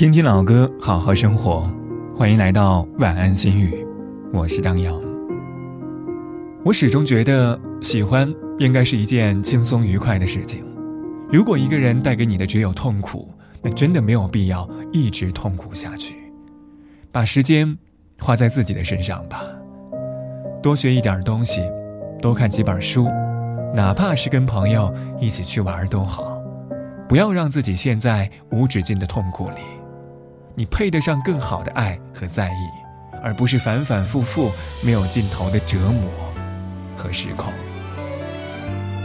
听听老歌，好好生活。欢迎来到晚安心语，我是张扬。我始终觉得，喜欢应该是一件轻松愉快的事情。如果一个人带给你的只有痛苦，那真的没有必要一直痛苦下去。把时间花在自己的身上吧，多学一点东西，多看几本书，哪怕是跟朋友一起去玩都好。不要让自己陷在无止境的痛苦里，你配得上更好的爱和在意，而不是反反复复没有尽头的折磨和失控。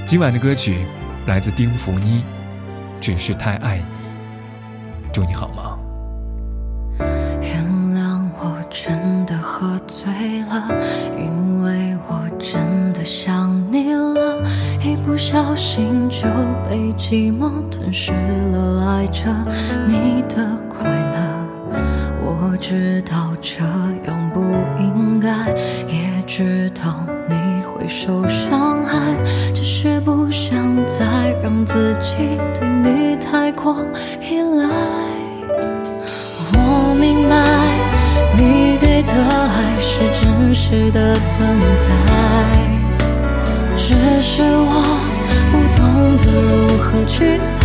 今晚的歌曲来自丁福妮，《只是太爱你》，祝你好梦。原谅我真的喝醉了，因为我真的想你了。一不小心就被寂寞吞噬了，爱着你的。知道这样不应该，也知道你会受伤害，只是不想再让自己对你太过依赖。我明白，你给的爱是真实的存在。只是我不懂得如何去爱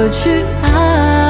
何去爱。